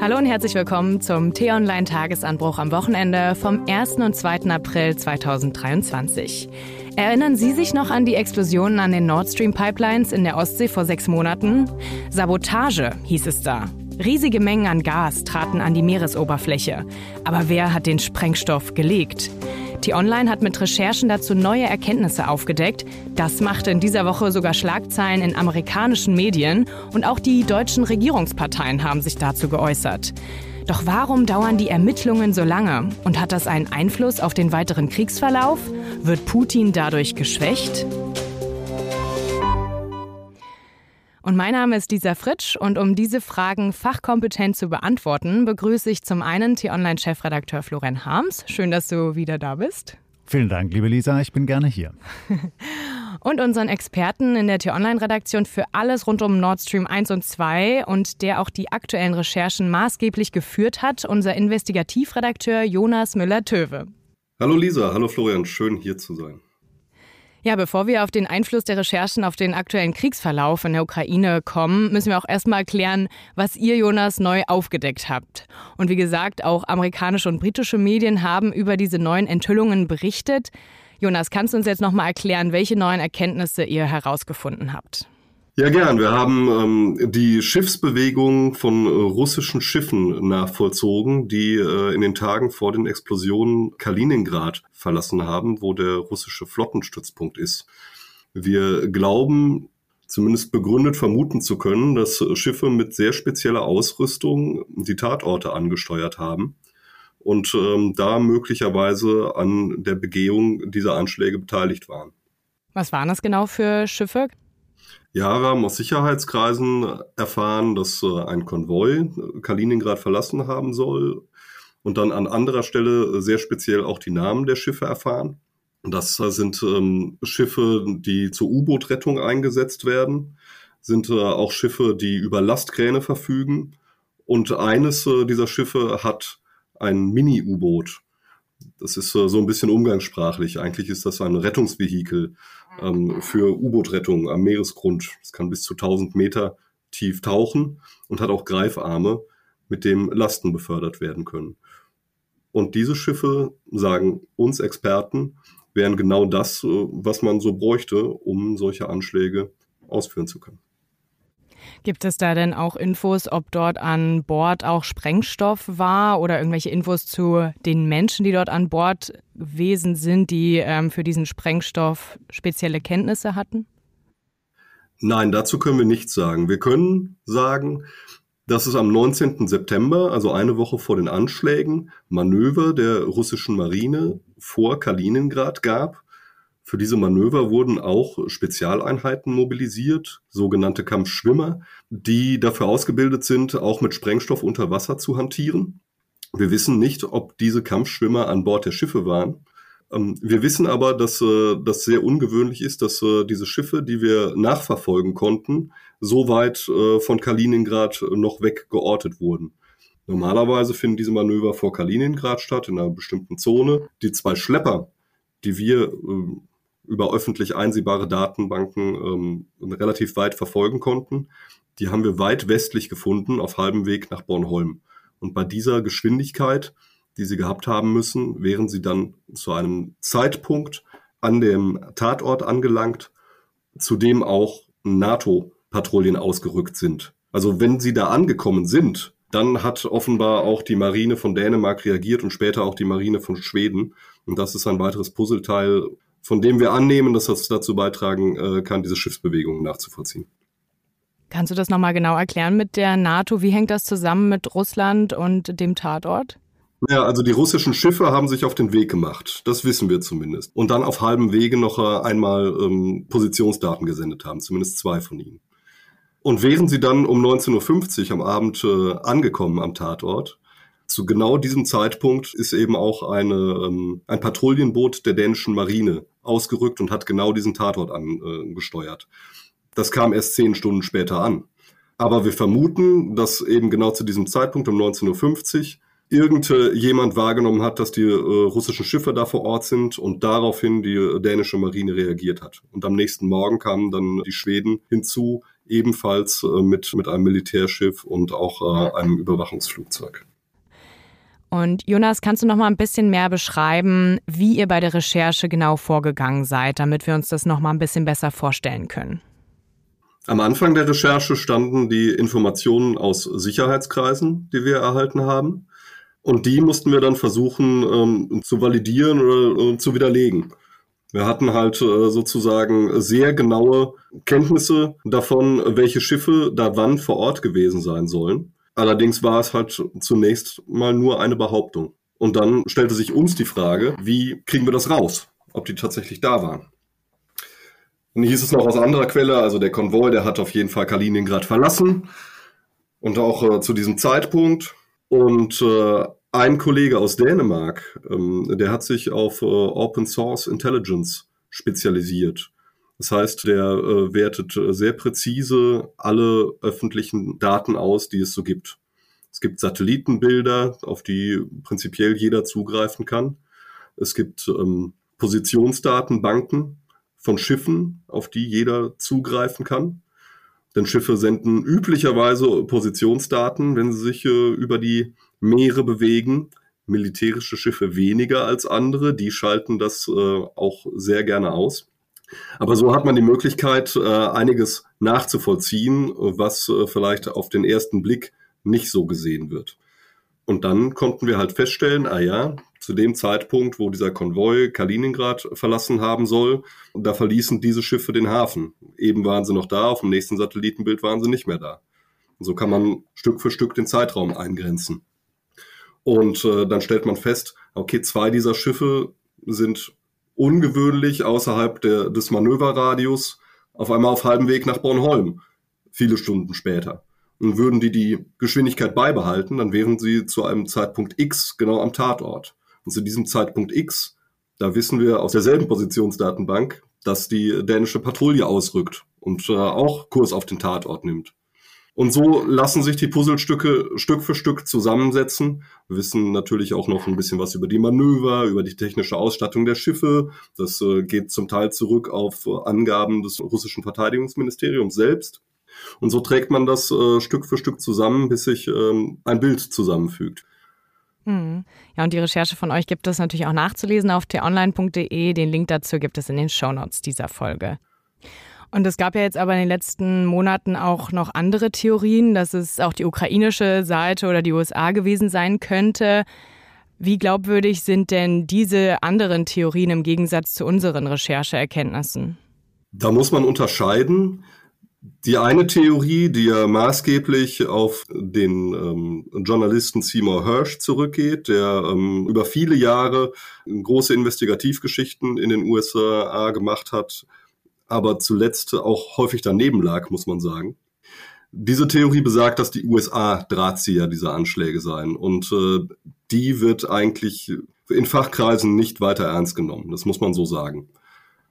Hallo und herzlich willkommen zum T-Online Tagesanbruch am Wochenende vom 1. und 2. April 2023. Erinnern Sie sich noch an die Explosionen an den Nord Stream Pipelines in der Ostsee vor sechs Monaten? Sabotage hieß es da. Riesige Mengen an Gas traten an die Meeresoberfläche. Aber wer hat den Sprengstoff gelegt? T-Online hat mit Recherchen dazu neue Erkenntnisse aufgedeckt. Das machte in dieser Woche sogar Schlagzeilen in amerikanischen Medien und auch die deutschen Regierungsparteien haben sich dazu geäußert. Doch warum dauern die Ermittlungen so lange? Und hat das einen Einfluss auf den weiteren Kriegsverlauf? Wird Putin dadurch geschwächt? Und mein Name ist Lisa Fritsch und um diese Fragen fachkompetent zu beantworten, begrüße ich zum einen T-Online-Chefredakteur Florian Harms. Schön, dass du wieder da bist. Vielen Dank, liebe Lisa, ich bin gerne hier. und unseren Experten in der T-Online-Redaktion für alles rund um Nord Stream 1 und 2 und der auch die aktuellen Recherchen maßgeblich geführt hat, unser Investigativredakteur Jonas Müller-Töwe. Hallo Lisa, hallo Florian, schön hier zu sein. Ja, bevor wir auf den Einfluss der Recherchen auf den aktuellen Kriegsverlauf in der Ukraine kommen, müssen wir auch erstmal erklären, was ihr, Jonas, neu aufgedeckt habt. Und wie gesagt, auch amerikanische und britische Medien haben über diese neuen Enthüllungen berichtet. Jonas, kannst du uns jetzt nochmal erklären, welche neuen Erkenntnisse ihr herausgefunden habt? Ja, gern. Wir haben ähm, die Schiffsbewegung von äh, russischen Schiffen nachvollzogen, die äh, in den Tagen vor den Explosionen Kaliningrad verlassen haben, wo der russische Flottenstützpunkt ist. Wir glauben, zumindest begründet vermuten zu können, dass Schiffe mit sehr spezieller Ausrüstung die Tatorte angesteuert haben und ähm, da möglicherweise an der Begehung dieser Anschläge beteiligt waren. Was waren das genau für Schiffe? Ja, wir haben aus Sicherheitskreisen erfahren, dass äh, ein Konvoi äh, Kaliningrad verlassen haben soll und dann an anderer Stelle äh, sehr speziell auch die Namen der Schiffe erfahren. Das sind ähm, Schiffe, die zur U-Boot-Rettung eingesetzt werden, sind äh, auch Schiffe, die über Lastkräne verfügen. Und eines äh, dieser Schiffe hat ein Mini-U-Boot. Das ist äh, so ein bisschen umgangssprachlich. Eigentlich ist das ein Rettungsvehikel ähm, für U-Boot-Rettung am Meeresgrund. Es kann bis zu 1000 Meter tief tauchen und hat auch Greifarme, mit dem Lasten befördert werden können. Und diese Schiffe, sagen uns Experten, wären genau das, äh, was man so bräuchte, um solche Anschläge ausführen zu können. Gibt es da denn auch Infos, ob dort an Bord auch Sprengstoff war oder irgendwelche Infos zu den Menschen, die dort an Bord gewesen sind, die ähm, für diesen Sprengstoff spezielle Kenntnisse hatten? Nein, dazu können wir nichts sagen. Wir können sagen, dass es am 19. September, also eine Woche vor den Anschlägen, Manöver der russischen Marine vor Kaliningrad gab, für diese Manöver wurden auch Spezialeinheiten mobilisiert, sogenannte Kampfschwimmer, die dafür ausgebildet sind, auch mit Sprengstoff unter Wasser zu hantieren. Wir wissen nicht, ob diese Kampfschwimmer an Bord der Schiffe waren. Ähm, wir wissen aber, dass äh, das sehr ungewöhnlich ist, dass äh, diese Schiffe, die wir nachverfolgen konnten, so weit äh, von Kaliningrad noch weg geortet wurden. Normalerweise finden diese Manöver vor Kaliningrad statt, in einer bestimmten Zone. Die zwei Schlepper, die wir ähm, über öffentlich einsehbare Datenbanken ähm, relativ weit verfolgen konnten. Die haben wir weit westlich gefunden, auf halbem Weg nach Bornholm. Und bei dieser Geschwindigkeit, die sie gehabt haben müssen, wären sie dann zu einem Zeitpunkt an dem Tatort angelangt, zu dem auch NATO-Patrouillen ausgerückt sind. Also wenn sie da angekommen sind, dann hat offenbar auch die Marine von Dänemark reagiert und später auch die Marine von Schweden. Und das ist ein weiteres Puzzleteil, von dem wir annehmen, dass das dazu beitragen äh, kann, diese Schiffsbewegungen nachzuvollziehen. Kannst du das nochmal genau erklären mit der NATO? Wie hängt das zusammen mit Russland und dem Tatort? Ja, also die russischen Schiffe haben sich auf den Weg gemacht. Das wissen wir zumindest. Und dann auf halbem Wege noch äh, einmal ähm, Positionsdaten gesendet haben, zumindest zwei von ihnen. Und wären sie dann um 19.50 Uhr am Abend äh, angekommen am Tatort, zu genau diesem Zeitpunkt ist eben auch eine, ähm, ein Patrouillenboot der dänischen Marine ausgerückt und hat genau diesen Tatort angesteuert. Das kam erst zehn Stunden später an. Aber wir vermuten, dass eben genau zu diesem Zeitpunkt um 19.50 Uhr irgendjemand wahrgenommen hat, dass die äh, russischen Schiffe da vor Ort sind und daraufhin die dänische Marine reagiert hat. Und am nächsten Morgen kamen dann die Schweden hinzu, ebenfalls äh, mit, mit einem Militärschiff und auch äh, einem Überwachungsflugzeug. Und Jonas, kannst du noch mal ein bisschen mehr beschreiben, wie ihr bei der Recherche genau vorgegangen seid, damit wir uns das noch mal ein bisschen besser vorstellen können? Am Anfang der Recherche standen die Informationen aus Sicherheitskreisen, die wir erhalten haben. Und die mussten wir dann versuchen ähm, zu validieren oder äh, zu widerlegen. Wir hatten halt äh, sozusagen sehr genaue Kenntnisse davon, welche Schiffe da wann vor Ort gewesen sein sollen. Allerdings war es halt zunächst mal nur eine Behauptung. Und dann stellte sich uns die Frage, wie kriegen wir das raus, ob die tatsächlich da waren. Und hieß es noch aus anderer Quelle, also der Konvoi, der hat auf jeden Fall Kaliningrad verlassen. Und auch äh, zu diesem Zeitpunkt. Und äh, ein Kollege aus Dänemark, ähm, der hat sich auf äh, Open Source Intelligence spezialisiert. Das heißt, der äh, wertet äh, sehr präzise alle öffentlichen Daten aus, die es so gibt. Es gibt Satellitenbilder, auf die prinzipiell jeder zugreifen kann. Es gibt ähm, Positionsdatenbanken von Schiffen, auf die jeder zugreifen kann. Denn Schiffe senden üblicherweise Positionsdaten, wenn sie sich äh, über die Meere bewegen. Militärische Schiffe weniger als andere, die schalten das äh, auch sehr gerne aus. Aber so hat man die Möglichkeit, äh, einiges nachzuvollziehen, was äh, vielleicht auf den ersten Blick nicht so gesehen wird. Und dann konnten wir halt feststellen, ah ja, zu dem Zeitpunkt, wo dieser Konvoi Kaliningrad verlassen haben soll, da verließen diese Schiffe den Hafen. Eben waren sie noch da, auf dem nächsten Satellitenbild waren sie nicht mehr da. Und so kann man Stück für Stück den Zeitraum eingrenzen. Und äh, dann stellt man fest, okay, zwei dieser Schiffe sind ungewöhnlich außerhalb der, des Manöverradius auf einmal auf halbem Weg nach Bornholm, viele Stunden später. Und würden die die Geschwindigkeit beibehalten, dann wären sie zu einem Zeitpunkt X genau am Tatort. Und zu diesem Zeitpunkt X, da wissen wir aus derselben Positionsdatenbank, dass die dänische Patrouille ausrückt und äh, auch Kurs auf den Tatort nimmt. Und so lassen sich die Puzzlestücke Stück für Stück zusammensetzen. Wir wissen natürlich auch noch ein bisschen was über die Manöver, über die technische Ausstattung der Schiffe. Das äh, geht zum Teil zurück auf Angaben des russischen Verteidigungsministeriums selbst. Und so trägt man das äh, Stück für Stück zusammen, bis sich ähm, ein Bild zusammenfügt. Hm. Ja, und die Recherche von euch gibt es natürlich auch nachzulesen auf t-online.de. Den Link dazu gibt es in den Shownotes dieser Folge. Und es gab ja jetzt aber in den letzten Monaten auch noch andere Theorien, dass es auch die ukrainische Seite oder die USA gewesen sein könnte. Wie glaubwürdig sind denn diese anderen Theorien im Gegensatz zu unseren Rechercheerkenntnissen? Da muss man unterscheiden. Die eine Theorie, die ja maßgeblich auf den ähm, Journalisten Seymour Hirsch zurückgeht, der ähm, über viele Jahre große Investigativgeschichten in den USA gemacht hat, aber zuletzt auch häufig daneben lag, muss man sagen. Diese Theorie besagt, dass die USA Drahtzieher dieser Anschläge seien und äh, die wird eigentlich in Fachkreisen nicht weiter ernst genommen, das muss man so sagen.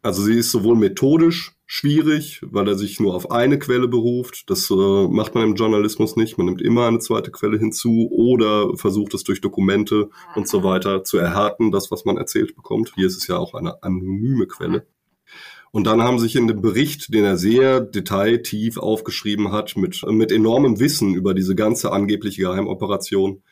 Also sie ist sowohl methodisch schwierig, weil er sich nur auf eine Quelle beruft. Das äh, macht man im Journalismus nicht. Man nimmt immer eine zweite Quelle hinzu oder versucht es durch Dokumente und so weiter zu erhärten, das, was man erzählt bekommt. Hier ist es ja auch eine anonyme Quelle. Und dann haben sich in dem Bericht, den er sehr detailtief aufgeschrieben hat, mit, mit enormem Wissen über diese ganze angebliche Geheimoperation,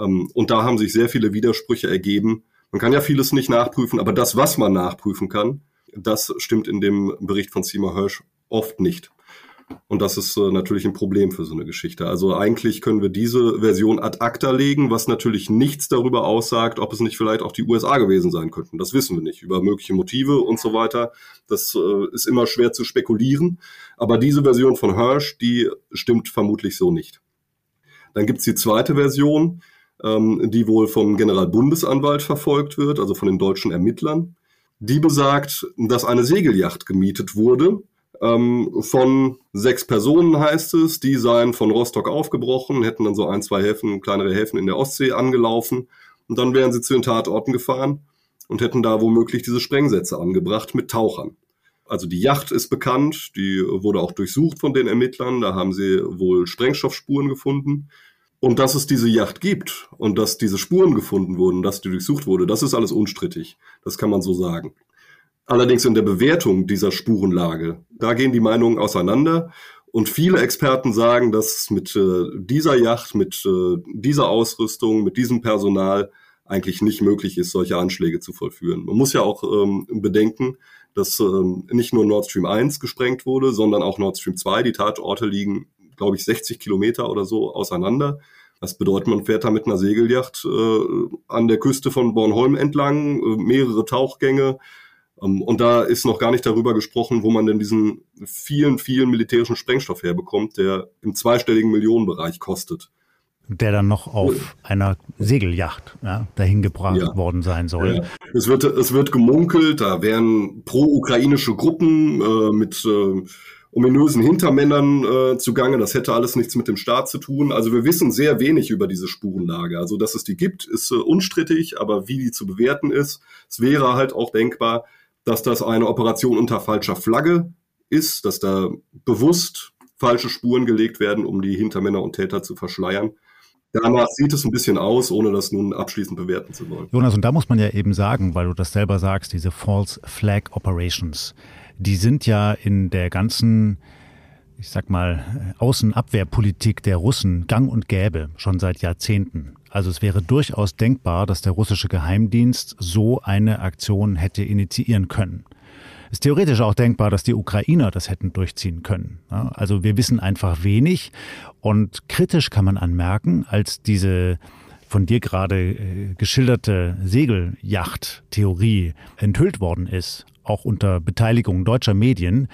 ähm, und da haben sich sehr viele Widersprüche ergeben. Man kann ja vieles nicht nachprüfen, aber das, was man nachprüfen kann, das stimmt in dem Bericht von Seymour Hirsch oft nicht. Und das ist äh, natürlich ein Problem für so eine Geschichte. Also eigentlich können wir diese Version ad acta legen, was natürlich nichts darüber aussagt, ob es nicht vielleicht auch die USA gewesen sein könnten. Das wissen wir nicht. Über mögliche Motive und so weiter. Das äh, ist immer schwer zu spekulieren. Aber diese Version von Hirsch, die stimmt vermutlich so nicht. Dann gibt's die zweite Version, ähm, die wohl vom Generalbundesanwalt verfolgt wird, also von den deutschen Ermittlern. Die besagt, dass eine Segelyacht gemietet wurde ähm, von sechs Personen heißt es, die seien von Rostock aufgebrochen, hätten dann so ein, zwei Häfen, kleinere Häfen in der Ostsee angelaufen und dann wären sie zu den Tatorten gefahren und hätten da womöglich diese Sprengsätze angebracht mit Tauchern. Also die Yacht ist bekannt, die wurde auch durchsucht von den Ermittlern, da haben sie wohl Sprengstoffspuren gefunden. Und dass es diese Yacht gibt und dass diese Spuren gefunden wurden, dass die durchsucht wurde, das ist alles unstrittig. Das kann man so sagen. Allerdings in der Bewertung dieser Spurenlage, da gehen die Meinungen auseinander. Und viele Experten sagen, dass mit äh, dieser Yacht, mit äh, dieser Ausrüstung, mit diesem Personal eigentlich nicht möglich ist, solche Anschläge zu vollführen. Man muss ja auch ähm, bedenken, dass ähm, nicht nur Nord Stream 1 gesprengt wurde, sondern auch Nord Stream 2. Die Tatorte liegen, glaube ich, 60 Kilometer oder so auseinander. Das bedeutet, man fährt da mit einer Segelyacht äh, an der Küste von Bornholm entlang, äh, mehrere Tauchgänge, und da ist noch gar nicht darüber gesprochen, wo man denn diesen vielen, vielen militärischen Sprengstoff herbekommt, der im zweistelligen Millionenbereich kostet. Der dann noch auf einer Segelyacht ja, dahin gebracht ja. worden sein soll. Ja. Es, wird, es wird gemunkelt, da wären pro-ukrainische Gruppen äh, mit äh, ominösen Hintermännern äh, zugange. Das hätte alles nichts mit dem Staat zu tun. Also wir wissen sehr wenig über diese Spurenlage. Also dass es die gibt, ist äh, unstrittig, aber wie die zu bewerten ist, es wäre halt auch denkbar, dass das eine Operation unter falscher Flagge ist, dass da bewusst falsche Spuren gelegt werden, um die Hintermänner und Täter zu verschleiern. Danach sieht es ein bisschen aus, ohne das nun abschließend bewerten zu wollen. Jonas, und da muss man ja eben sagen, weil du das selber sagst, diese False Flag Operations, die sind ja in der ganzen, ich sag mal, Außenabwehrpolitik der Russen gang und gäbe, schon seit Jahrzehnten. Also es wäre durchaus denkbar, dass der russische Geheimdienst so eine Aktion hätte initiieren können. Es ist theoretisch auch denkbar, dass die Ukrainer das hätten durchziehen können. Also wir wissen einfach wenig und kritisch kann man anmerken, als diese von dir gerade äh, geschilderte Segelyacht-Theorie enthüllt worden ist, auch unter Beteiligung deutscher Medien,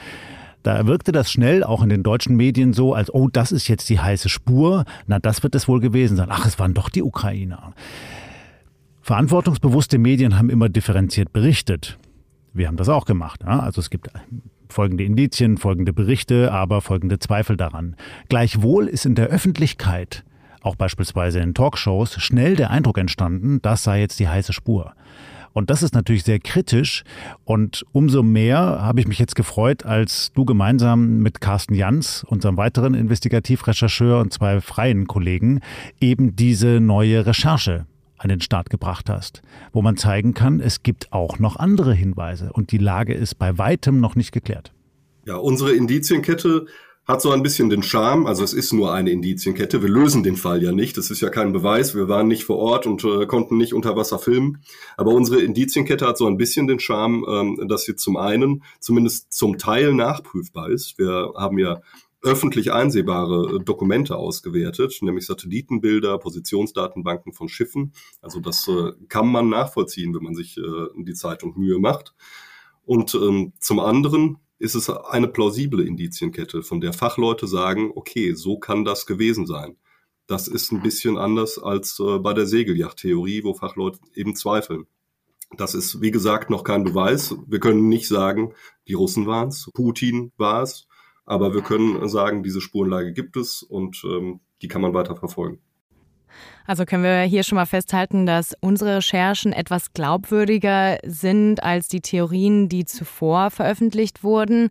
da wirkte das schnell auch in den deutschen Medien so, als, oh, das ist jetzt die heiße Spur. Na, das wird es wohl gewesen sein. Ach, es waren doch die Ukrainer. Verantwortungsbewusste Medien haben immer differenziert berichtet. Wir haben das auch gemacht. Ja? Also es gibt folgende Indizien, folgende Berichte, aber folgende Zweifel daran. Gleichwohl ist in der Öffentlichkeit, auch beispielsweise in Talkshows, schnell der Eindruck entstanden, das sei jetzt die heiße Spur. Und das ist natürlich sehr kritisch. Und umso mehr habe ich mich jetzt gefreut, als du gemeinsam mit Carsten Jans, unserem weiteren Investigativrechercheur und zwei freien Kollegen, eben diese neue Recherche an den Start gebracht hast, wo man zeigen kann, es gibt auch noch andere Hinweise und die Lage ist bei weitem noch nicht geklärt. Ja, unsere Indizienkette hat so ein bisschen den Charme, also es ist nur eine Indizienkette, wir lösen den Fall ja nicht, das ist ja kein Beweis, wir waren nicht vor Ort und äh, konnten nicht unter Wasser filmen, aber unsere Indizienkette hat so ein bisschen den Charme, ähm, dass sie zum einen zumindest zum Teil nachprüfbar ist. Wir haben ja öffentlich einsehbare äh, Dokumente ausgewertet, nämlich Satellitenbilder, Positionsdatenbanken von Schiffen. Also das äh, kann man nachvollziehen, wenn man sich äh, die Zeitung Mühe macht. Und ähm, zum anderen ist es eine plausible Indizienkette, von der Fachleute sagen, okay, so kann das gewesen sein. Das ist ein bisschen anders als äh, bei der Segelyacht-Theorie, wo Fachleute eben zweifeln. Das ist, wie gesagt, noch kein Beweis. Wir können nicht sagen, die Russen waren es, Putin war es, aber wir können sagen, diese Spurenlage gibt es und ähm, die kann man weiter verfolgen. Also können wir hier schon mal festhalten, dass unsere Recherchen etwas glaubwürdiger sind als die Theorien, die zuvor veröffentlicht wurden.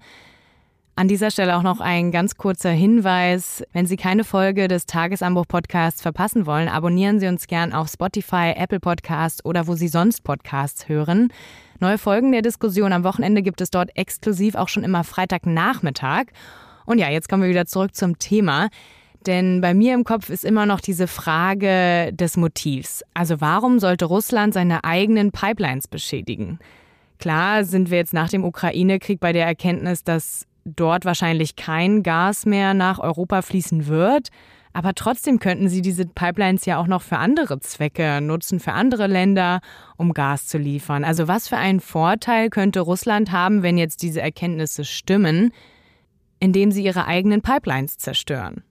An dieser Stelle auch noch ein ganz kurzer Hinweis. Wenn Sie keine Folge des Tagesanbruch-Podcasts verpassen wollen, abonnieren Sie uns gern auf Spotify, Apple Podcasts oder wo Sie sonst Podcasts hören. Neue Folgen der Diskussion am Wochenende gibt es dort exklusiv auch schon immer Freitagnachmittag. Und ja, jetzt kommen wir wieder zurück zum Thema. Denn bei mir im Kopf ist immer noch diese Frage des Motivs. Also warum sollte Russland seine eigenen Pipelines beschädigen? Klar sind wir jetzt nach dem Ukraine-Krieg bei der Erkenntnis, dass dort wahrscheinlich kein Gas mehr nach Europa fließen wird. Aber trotzdem könnten sie diese Pipelines ja auch noch für andere Zwecke nutzen, für andere Länder, um Gas zu liefern. Also was für einen Vorteil könnte Russland haben, wenn jetzt diese Erkenntnisse stimmen, indem sie ihre eigenen Pipelines zerstören?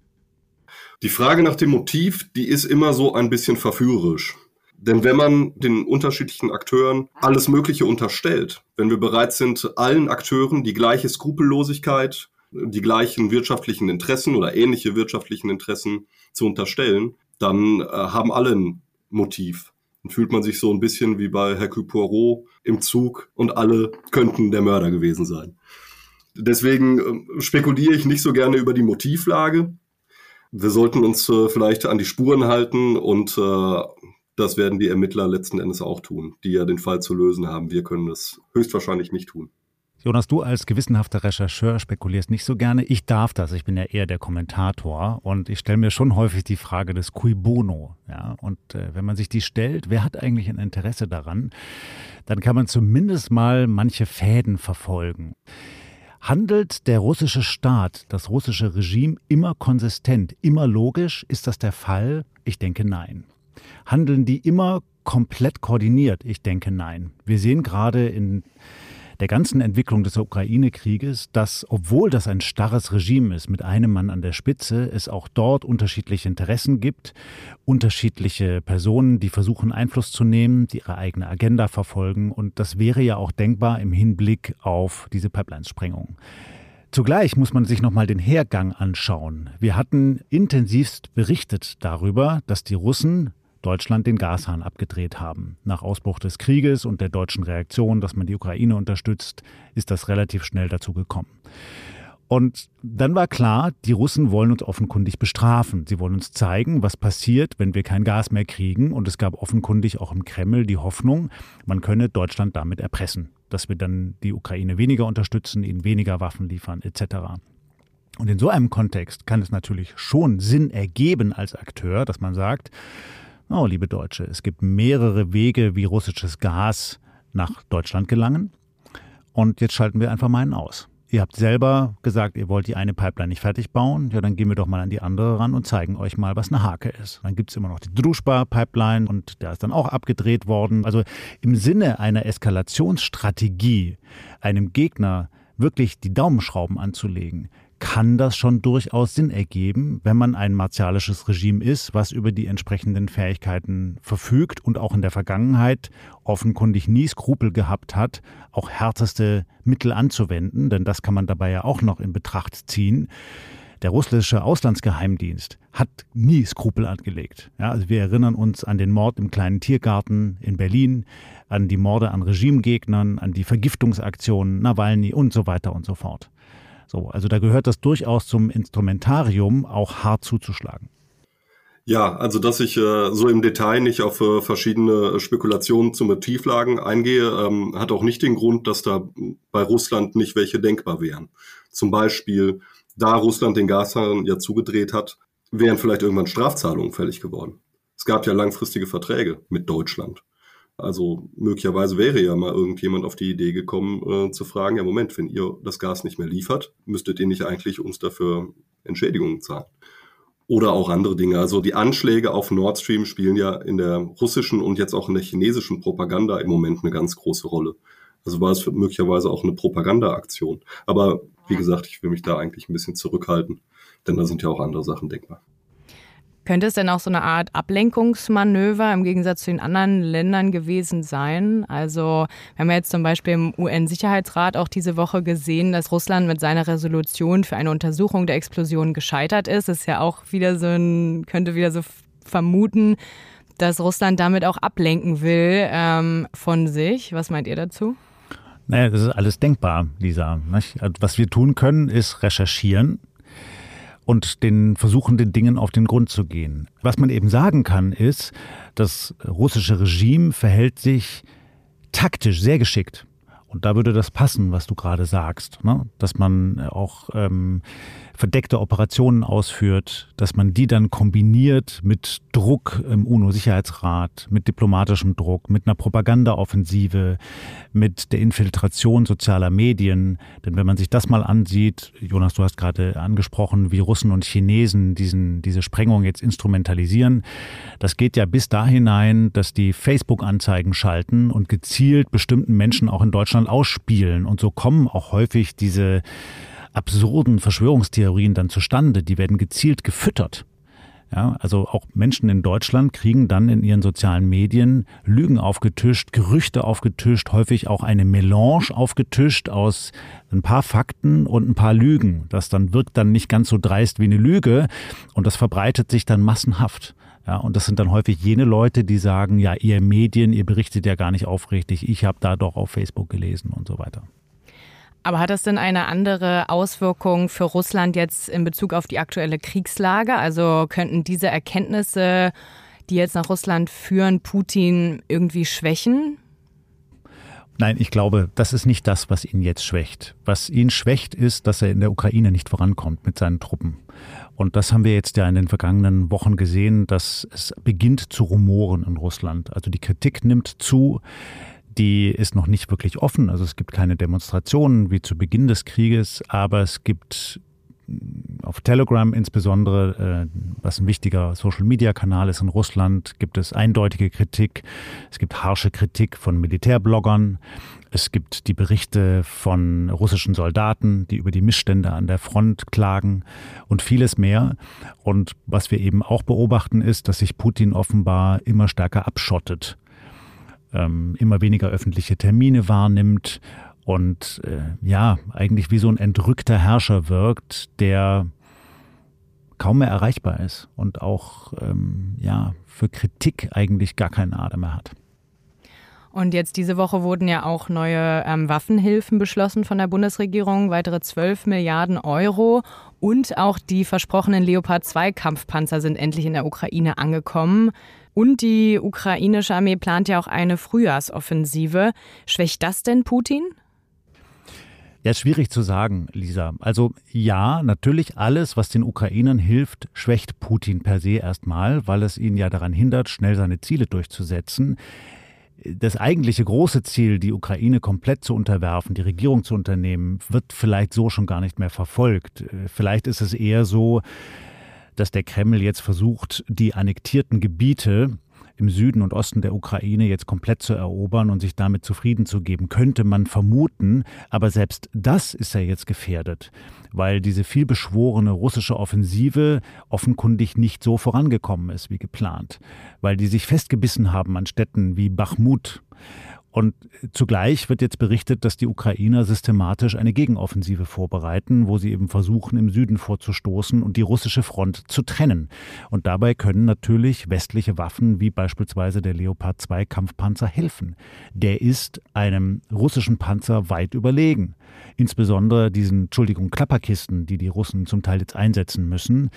Die Frage nach dem Motiv, die ist immer so ein bisschen verführerisch. Denn wenn man den unterschiedlichen Akteuren alles Mögliche unterstellt, wenn wir bereit sind, allen Akteuren die gleiche Skrupellosigkeit, die gleichen wirtschaftlichen Interessen oder ähnliche wirtschaftlichen Interessen zu unterstellen, dann äh, haben alle ein Motiv. Dann fühlt man sich so ein bisschen wie bei Hercule Poirot im Zug und alle könnten der Mörder gewesen sein. Deswegen äh, spekuliere ich nicht so gerne über die Motivlage wir sollten uns äh, vielleicht an die Spuren halten und äh, das werden die Ermittler letzten Endes auch tun, die ja den Fall zu lösen haben. Wir können das höchstwahrscheinlich nicht tun. Jonas, du als gewissenhafter Rechercheur spekulierst nicht so gerne. Ich darf das. Ich bin ja eher der Kommentator und ich stelle mir schon häufig die Frage des Cui Bono. Ja, und äh, wenn man sich die stellt, wer hat eigentlich ein Interesse daran, dann kann man zumindest mal manche Fäden verfolgen. Handelt der russische Staat, das russische Regime immer konsistent, immer logisch? Ist das der Fall? Ich denke nein. Handeln die immer komplett koordiniert? Ich denke nein. Wir sehen gerade in der ganzen Entwicklung des Ukraine-Krieges, dass, obwohl das ein starres Regime ist, mit einem Mann an der Spitze, es auch dort unterschiedliche Interessen gibt, unterschiedliche Personen, die versuchen Einfluss zu nehmen, die ihre eigene Agenda verfolgen. Und das wäre ja auch denkbar im Hinblick auf diese Pipeline-Sprengung. Zugleich muss man sich nochmal den Hergang anschauen. Wir hatten intensivst berichtet darüber, dass die Russen Deutschland den Gashahn abgedreht haben. Nach Ausbruch des Krieges und der deutschen Reaktion, dass man die Ukraine unterstützt, ist das relativ schnell dazu gekommen. Und dann war klar, die Russen wollen uns offenkundig bestrafen. Sie wollen uns zeigen, was passiert, wenn wir kein Gas mehr kriegen. Und es gab offenkundig auch im Kreml die Hoffnung, man könne Deutschland damit erpressen, dass wir dann die Ukraine weniger unterstützen, ihnen weniger Waffen liefern etc. Und in so einem Kontext kann es natürlich schon Sinn ergeben als Akteur, dass man sagt, Oh, liebe Deutsche, es gibt mehrere Wege, wie russisches Gas nach Deutschland gelangen. Und jetzt schalten wir einfach mal einen aus. Ihr habt selber gesagt, ihr wollt die eine Pipeline nicht fertig bauen. Ja, dann gehen wir doch mal an die andere ran und zeigen euch mal, was eine Hake ist. Dann gibt es immer noch die Druschba-Pipeline und der ist dann auch abgedreht worden. Also im Sinne einer Eskalationsstrategie, einem Gegner wirklich die Daumenschrauben anzulegen, kann das schon durchaus Sinn ergeben, wenn man ein martialisches Regime ist, was über die entsprechenden Fähigkeiten verfügt und auch in der Vergangenheit offenkundig nie Skrupel gehabt hat, auch härteste Mittel anzuwenden, denn das kann man dabei ja auch noch in Betracht ziehen. Der russische Auslandsgeheimdienst hat nie Skrupel angelegt. Ja, also wir erinnern uns an den Mord im kleinen Tiergarten in Berlin, an die Morde an Regimegegnern, an die Vergiftungsaktionen Nawalny und so weiter und so fort. So, also da gehört das durchaus zum Instrumentarium, auch hart zuzuschlagen. Ja, also dass ich äh, so im Detail nicht auf äh, verschiedene Spekulationen zu Motivlagen eingehe, ähm, hat auch nicht den Grund, dass da bei Russland nicht welche denkbar wären. Zum Beispiel, da Russland den Gashahn ja zugedreht hat, wären vielleicht irgendwann Strafzahlungen fällig geworden. Es gab ja langfristige Verträge mit Deutschland. Also möglicherweise wäre ja mal irgendjemand auf die Idee gekommen, äh, zu fragen, ja Moment, wenn ihr das Gas nicht mehr liefert, müsstet ihr nicht eigentlich uns dafür Entschädigungen zahlen. Oder auch andere Dinge. Also die Anschläge auf Nord Stream spielen ja in der russischen und jetzt auch in der chinesischen Propaganda im Moment eine ganz große Rolle. Also war es möglicherweise auch eine Propagandaaktion. Aber wie gesagt, ich will mich da eigentlich ein bisschen zurückhalten, denn da sind ja auch andere Sachen denkbar. Könnte es denn auch so eine Art Ablenkungsmanöver im Gegensatz zu den anderen Ländern gewesen sein? Also wir haben ja jetzt zum Beispiel im UN-Sicherheitsrat auch diese Woche gesehen, dass Russland mit seiner Resolution für eine Untersuchung der Explosion gescheitert ist. Das ist ja auch wieder so ein, könnte wieder so vermuten, dass Russland damit auch ablenken will ähm, von sich. Was meint ihr dazu? Naja, das ist alles denkbar, Lisa. Was wir tun können, ist recherchieren und den versuchenden Dingen auf den Grund zu gehen. Was man eben sagen kann, ist, das russische Regime verhält sich taktisch sehr geschickt. Und da würde das passen, was du gerade sagst, ne? dass man auch ähm, verdeckte Operationen ausführt, dass man die dann kombiniert mit Druck im UNO-Sicherheitsrat, mit diplomatischem Druck, mit einer Propagandaoffensive, mit der Infiltration sozialer Medien. Denn wenn man sich das mal ansieht, Jonas, du hast gerade angesprochen, wie Russen und Chinesen diesen, diese Sprengung jetzt instrumentalisieren, das geht ja bis da hinein, dass die Facebook-Anzeigen schalten und gezielt bestimmten Menschen auch in Deutschland ausspielen. Und so kommen auch häufig diese absurden Verschwörungstheorien dann zustande. Die werden gezielt gefüttert. Ja, also auch Menschen in Deutschland kriegen dann in ihren sozialen Medien Lügen aufgetischt, Gerüchte aufgetischt, häufig auch eine Melange aufgetischt aus ein paar Fakten und ein paar Lügen. Das dann wirkt dann nicht ganz so dreist wie eine Lüge und das verbreitet sich dann massenhaft. Ja, und das sind dann häufig jene Leute, die sagen, ja, ihr Medien, ihr berichtet ja gar nicht aufrichtig, ich habe da doch auf Facebook gelesen und so weiter. Aber hat das denn eine andere Auswirkung für Russland jetzt in Bezug auf die aktuelle Kriegslage? Also könnten diese Erkenntnisse, die jetzt nach Russland führen, Putin irgendwie schwächen? Nein, ich glaube, das ist nicht das, was ihn jetzt schwächt. Was ihn schwächt, ist, dass er in der Ukraine nicht vorankommt mit seinen Truppen. Und das haben wir jetzt ja in den vergangenen Wochen gesehen, dass es beginnt zu rumoren in Russland. Also die Kritik nimmt zu. Die ist noch nicht wirklich offen. Also es gibt keine Demonstrationen wie zu Beginn des Krieges, aber es gibt auf Telegram insbesondere, äh, was ein wichtiger Social-Media-Kanal ist in Russland, gibt es eindeutige Kritik. Es gibt harsche Kritik von Militärbloggern. Es gibt die Berichte von russischen Soldaten, die über die Missstände an der Front klagen und vieles mehr. Und was wir eben auch beobachten, ist, dass sich Putin offenbar immer stärker abschottet, ähm, immer weniger öffentliche Termine wahrnimmt und äh, ja, eigentlich wie so ein entrückter Herrscher wirkt, der kaum mehr erreichbar ist und auch ähm, ja, für Kritik eigentlich gar keinen Atem mehr hat. Und jetzt diese Woche wurden ja auch neue ähm, Waffenhilfen beschlossen von der Bundesregierung, weitere 12 Milliarden Euro. Und auch die versprochenen Leopard 2 Kampfpanzer sind endlich in der Ukraine angekommen. Und die ukrainische Armee plant ja auch eine Frühjahrsoffensive. Schwächt das denn Putin? Ja, schwierig zu sagen, Lisa. Also ja, natürlich alles, was den Ukrainern hilft, schwächt Putin per se erstmal, weil es ihn ja daran hindert, schnell seine Ziele durchzusetzen. Das eigentliche große Ziel, die Ukraine komplett zu unterwerfen, die Regierung zu unternehmen, wird vielleicht so schon gar nicht mehr verfolgt. Vielleicht ist es eher so, dass der Kreml jetzt versucht, die annektierten Gebiete im Süden und Osten der Ukraine jetzt komplett zu erobern und sich damit zufrieden zu geben, könnte man vermuten. Aber selbst das ist ja jetzt gefährdet, weil diese vielbeschworene russische Offensive offenkundig nicht so vorangekommen ist wie geplant, weil die sich festgebissen haben an Städten wie Bachmut und zugleich wird jetzt berichtet, dass die Ukrainer systematisch eine Gegenoffensive vorbereiten, wo sie eben versuchen, im Süden vorzustoßen und die russische Front zu trennen. Und dabei können natürlich westliche Waffen wie beispielsweise der Leopard 2 Kampfpanzer helfen. Der ist einem russischen Panzer weit überlegen. Insbesondere diesen, Entschuldigung, Klapperkisten, die die Russen zum Teil jetzt einsetzen müssen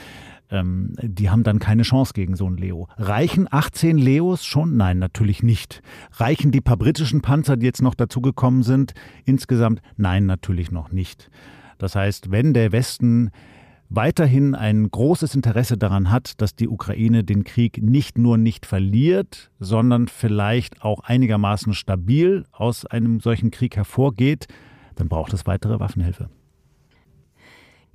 ähm, die haben dann keine Chance gegen so ein Leo. Reichen 18 Leos schon? Nein, natürlich nicht. Reichen die paar britischen Panzer, die jetzt noch dazugekommen sind, insgesamt? Nein, natürlich noch nicht. Das heißt, wenn der Westen weiterhin ein großes Interesse daran hat, dass die Ukraine den Krieg nicht nur nicht verliert, sondern vielleicht auch einigermaßen stabil aus einem solchen Krieg hervorgeht, dann braucht es weitere Waffenhilfe.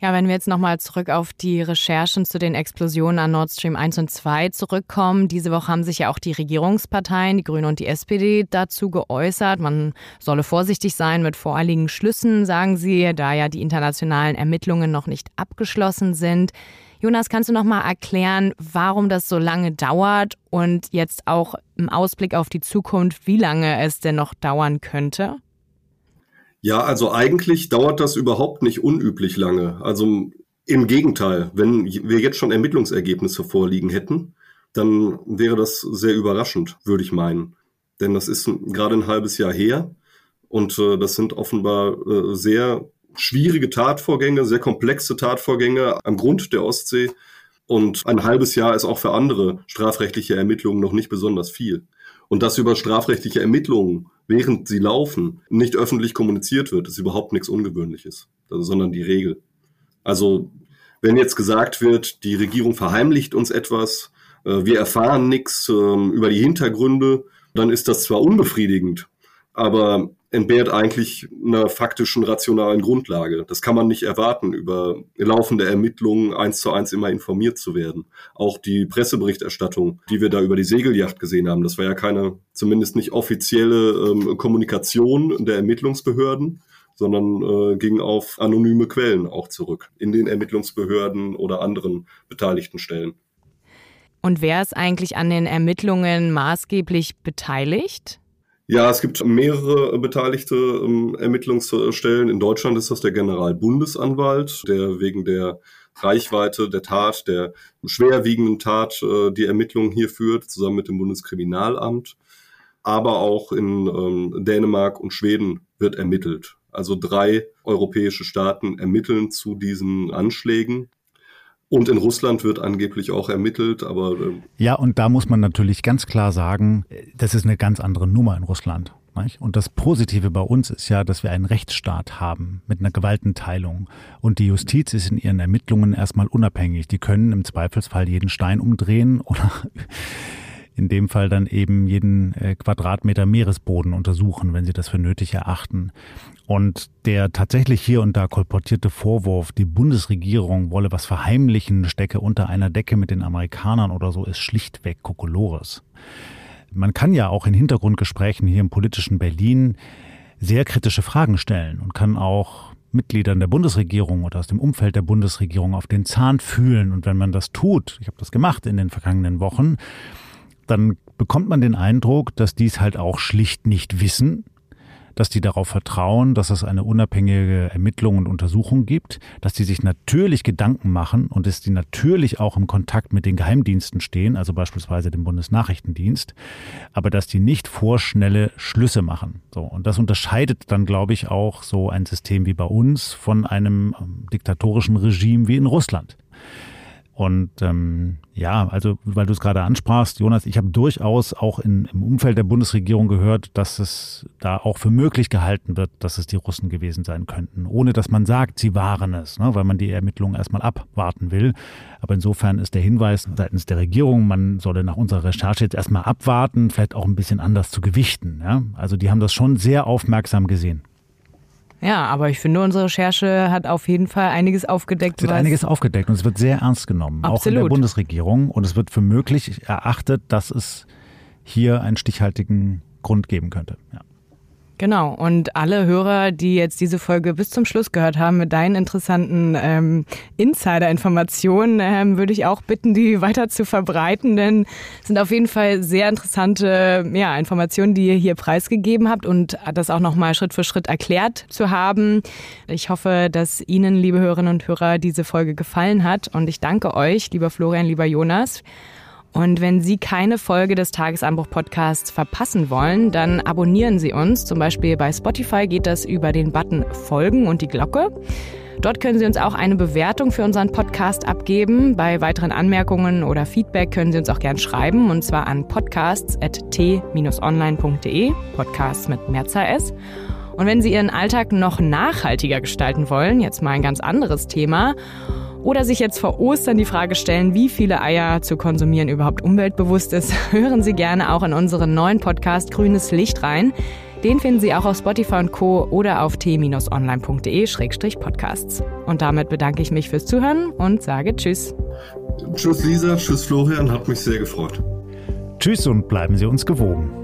Ja, wenn wir jetzt nochmal zurück auf die Recherchen zu den Explosionen an Nord Stream 1 und 2 zurückkommen. Diese Woche haben sich ja auch die Regierungsparteien, die Grüne und die SPD, dazu geäußert. Man solle vorsichtig sein mit voreiligen Schlüssen, sagen sie, da ja die internationalen Ermittlungen noch nicht abgeschlossen sind. Jonas, kannst du noch mal erklären, warum das so lange dauert und jetzt auch im Ausblick auf die Zukunft, wie lange es denn noch dauern könnte? Ja, also eigentlich dauert das überhaupt nicht unüblich lange. Also im Gegenteil, wenn wir jetzt schon Ermittlungsergebnisse vorliegen hätten, dann wäre das sehr überraschend, würde ich meinen. Denn das ist gerade ein halbes Jahr her und äh, das sind offenbar äh, sehr schwierige Tatvorgänge, sehr komplexe Tatvorgänge am Grund der Ostsee. Und ein halbes Jahr ist auch für andere strafrechtliche Ermittlungen noch nicht besonders viel. Und dass über strafrechtliche Ermittlungen während sie laufen, nicht öffentlich kommuniziert wird, ist überhaupt nichts Ungewöhnliches, sondern die Regel. Also wenn jetzt gesagt wird, die Regierung verheimlicht uns etwas, äh, wir erfahren nichts ähm, über die Hintergründe, dann ist das zwar unbefriedigend, aber entbehrt eigentlich einer faktischen, rationalen Grundlage. Das kann man nicht erwarten, über laufende Ermittlungen eins zu eins immer informiert zu werden. Auch die Presseberichterstattung, die wir da über die Segelyacht gesehen haben, das war ja keine, zumindest nicht offizielle ähm, Kommunikation der Ermittlungsbehörden, sondern äh, ging auf anonyme Quellen auch zurück, in den Ermittlungsbehörden oder anderen beteiligten Stellen. Und wer ist eigentlich an den Ermittlungen maßgeblich beteiligt? Ja, es gibt mehrere beteiligte ähm, Ermittlungsstellen. In Deutschland ist das der Generalbundesanwalt, der wegen der Reichweite der Tat, der schwerwiegenden Tat, äh, die Ermittlungen hier führt, zusammen mit dem Bundeskriminalamt. Aber auch in ähm, Dänemark und Schweden wird ermittelt. Also drei europäische Staaten ermitteln zu diesen Anschlägen. Und in Russland wird angeblich auch ermittelt, aber. Äh ja, und da muss man natürlich ganz klar sagen, das ist eine ganz andere Nummer in Russland. Und das Positive bei uns ist ja, dass wir einen Rechtsstaat haben mit einer Gewaltenteilung. Und die Justiz ist in ihren Ermittlungen erstmal unabhängig. Die können im Zweifelsfall jeden Stein umdrehen oder in dem Fall dann eben jeden äh, Quadratmeter Meeresboden untersuchen, wenn sie das für nötig erachten. Und der tatsächlich hier und da kolportierte Vorwurf, die Bundesregierung wolle was verheimlichen, stecke unter einer Decke mit den Amerikanern oder so, ist schlichtweg Kokolores. Man kann ja auch in Hintergrundgesprächen hier im politischen Berlin sehr kritische Fragen stellen und kann auch Mitgliedern der Bundesregierung oder aus dem Umfeld der Bundesregierung auf den Zahn fühlen. Und wenn man das tut, ich habe das gemacht in den vergangenen Wochen, dann bekommt man den Eindruck, dass dies halt auch schlicht nicht wissen dass die darauf vertrauen, dass es eine unabhängige Ermittlung und Untersuchung gibt, dass die sich natürlich Gedanken machen und dass die natürlich auch im Kontakt mit den Geheimdiensten stehen, also beispielsweise dem Bundesnachrichtendienst, aber dass die nicht vorschnelle Schlüsse machen. So und das unterscheidet dann, glaube ich, auch so ein System wie bei uns von einem ähm, diktatorischen Regime wie in Russland. Und ähm, ja, also weil du es gerade ansprachst, Jonas, ich habe durchaus auch in, im Umfeld der Bundesregierung gehört, dass es da auch für möglich gehalten wird, dass es die Russen gewesen sein könnten, ohne dass man sagt, sie waren es, ne, weil man die Ermittlungen erstmal abwarten will. Aber insofern ist der Hinweis seitens der Regierung, man solle nach unserer Recherche jetzt erstmal abwarten, vielleicht auch ein bisschen anders zu gewichten. Ja? Also die haben das schon sehr aufmerksam gesehen. Ja, aber ich finde, unsere Recherche hat auf jeden Fall einiges aufgedeckt. Es wird einiges aufgedeckt und es wird sehr ernst genommen, Absolut. auch in der Bundesregierung. Und es wird für möglich erachtet, dass es hier einen stichhaltigen Grund geben könnte. Ja. Genau. Und alle Hörer, die jetzt diese Folge bis zum Schluss gehört haben mit deinen interessanten ähm, Insider-Informationen, ähm, würde ich auch bitten, die weiter zu verbreiten, denn es sind auf jeden Fall sehr interessante ja, Informationen, die ihr hier preisgegeben habt und das auch nochmal Schritt für Schritt erklärt zu haben. Ich hoffe, dass Ihnen, liebe Hörerinnen und Hörer, diese Folge gefallen hat und ich danke euch, lieber Florian, lieber Jonas. Und wenn Sie keine Folge des Tagesanbruch-Podcasts verpassen wollen, dann abonnieren Sie uns. Zum Beispiel bei Spotify geht das über den Button Folgen und die Glocke. Dort können Sie uns auch eine Bewertung für unseren Podcast abgeben. Bei weiteren Anmerkungen oder Feedback können Sie uns auch gern schreiben und zwar an podcasts.t-online.de, Podcasts mit Mehrzahl S. Und wenn Sie Ihren Alltag noch nachhaltiger gestalten wollen, jetzt mal ein ganz anderes Thema, oder sich jetzt vor Ostern die Frage stellen, wie viele Eier zu konsumieren überhaupt umweltbewusst ist, hören Sie gerne auch in unseren neuen Podcast Grünes Licht rein. Den finden Sie auch auf Spotify und Co. oder auf t-online.de-podcasts. Und damit bedanke ich mich fürs Zuhören und sage Tschüss. Tschüss Lisa, tschüss Florian, hat mich sehr gefreut. Tschüss und bleiben Sie uns gewogen.